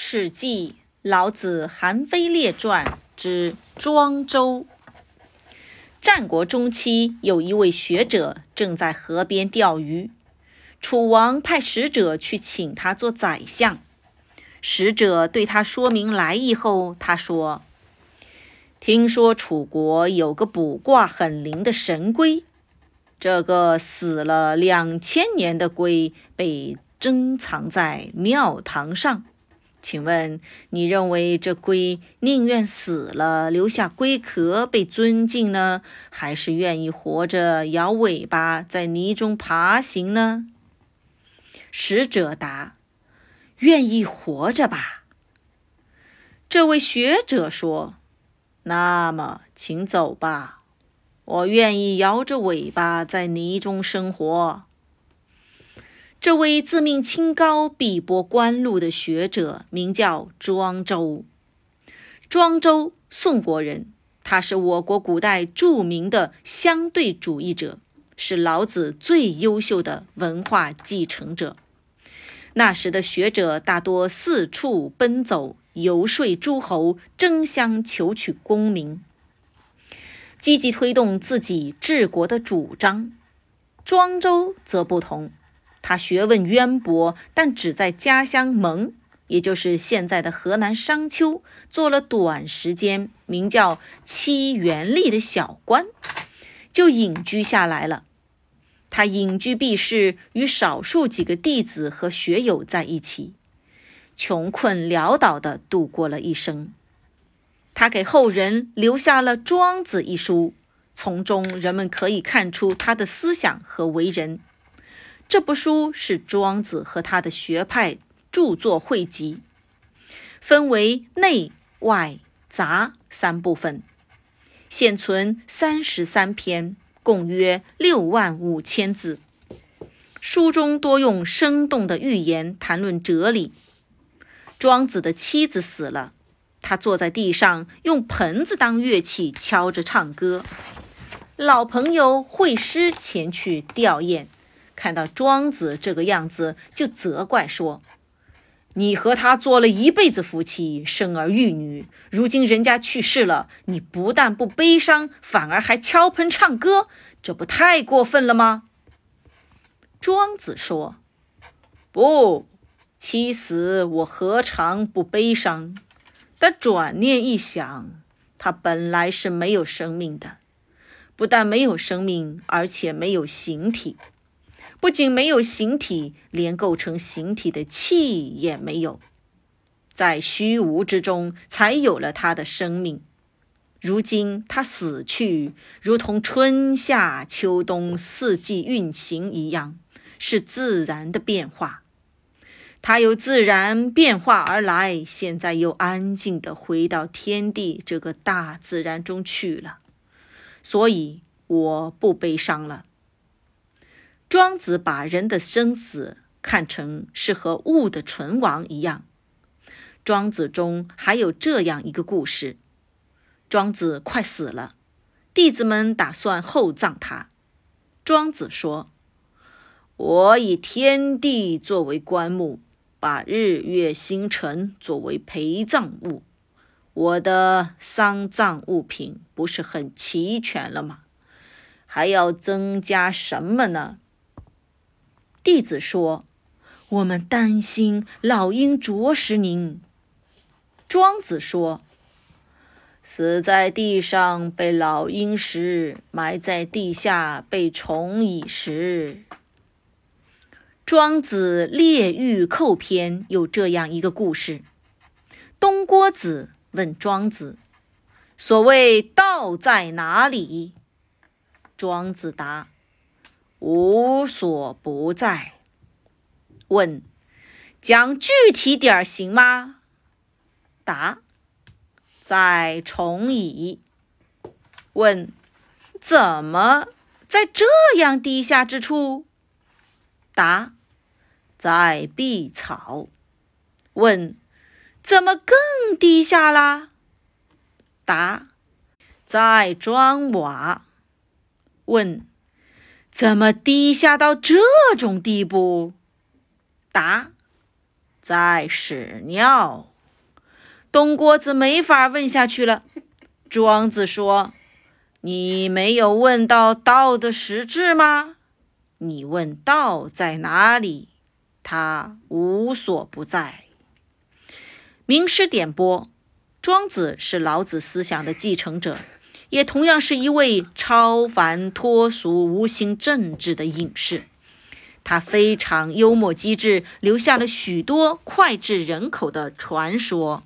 史记·老子·韩非列传之庄周。战国中期，有一位学者正在河边钓鱼，楚王派使者去请他做宰相。使者对他说明来意后，他说：“听说楚国有个卜卦很灵的神龟，这个死了两千年的龟被珍藏在庙堂上。”请问，你认为这龟宁愿死了留下龟壳被尊敬呢，还是愿意活着摇尾巴在泥中爬行呢？使者答：“愿意活着吧。”这位学者说：“那么，请走吧，我愿意摇着尾巴在泥中生活。”这位自命清高、碧波官禄的学者名叫庄周。庄周，宋国人，他是我国古代著名的相对主义者，是老子最优秀的文化继承者。那时的学者大多四处奔走，游说诸侯，争相求取功名，积极推动自己治国的主张。庄周则不同。他学问渊博，但只在家乡蒙，也就是现在的河南商丘，做了短时间名叫七元吏的小官，就隐居下来了。他隐居避世，与少数几个弟子和学友在一起，穷困潦倒地度过了一生。他给后人留下了《庄子》一书，从中人们可以看出他的思想和为人。这部书是庄子和他的学派著作汇集，分为内外杂三部分，现存三十三篇，共约六万五千字。书中多用生动的寓言谈论哲理。庄子的妻子死了，他坐在地上，用盆子当乐器敲着唱歌。老朋友惠施前去吊唁。看到庄子这个样子，就责怪说：“你和他做了一辈子夫妻，生儿育女，如今人家去世了，你不但不悲伤，反而还敲盆唱歌，这不太过分了吗？”庄子说：“不，妻死我何尝不悲伤？但转念一想，他本来是没有生命的，不但没有生命，而且没有形体。”不仅没有形体，连构成形体的气也没有，在虚无之中才有了他的生命。如今他死去，如同春夏秋冬四季运行一样，是自然的变化。他由自然变化而来，现在又安静地回到天地这个大自然中去了，所以我不悲伤了。庄子把人的生死看成是和物的存亡一样。庄子中还有这样一个故事：庄子快死了，弟子们打算厚葬他。庄子说：“我以天地作为棺木，把日月星辰作为陪葬物，我的丧葬物品不是很齐全了吗？还要增加什么呢？”弟子说：“我们担心老鹰啄食您。”庄子说：“死在地上被老鹰食，埋在地下被虫蚁食。”庄子《列御寇篇》有这样一个故事：东郭子问庄子：“所谓道在哪里？”庄子答。无所不在。问：讲具体点儿行吗？答：在虫蚁。问：怎么在这样低下之处？答：在碧草。问：怎么更低下啦？答：在砖瓦。问。怎么低下到这种地步？答：在屎尿。东郭子没法问下去了。庄子说：“你没有问到道的实质吗？你问道在哪里，他无所不在。”名师点拨，庄子是老子思想的继承者，也同样是一位超凡脱俗、无心政治的隐士。他非常幽默机智，留下了许多脍炙人口的传说。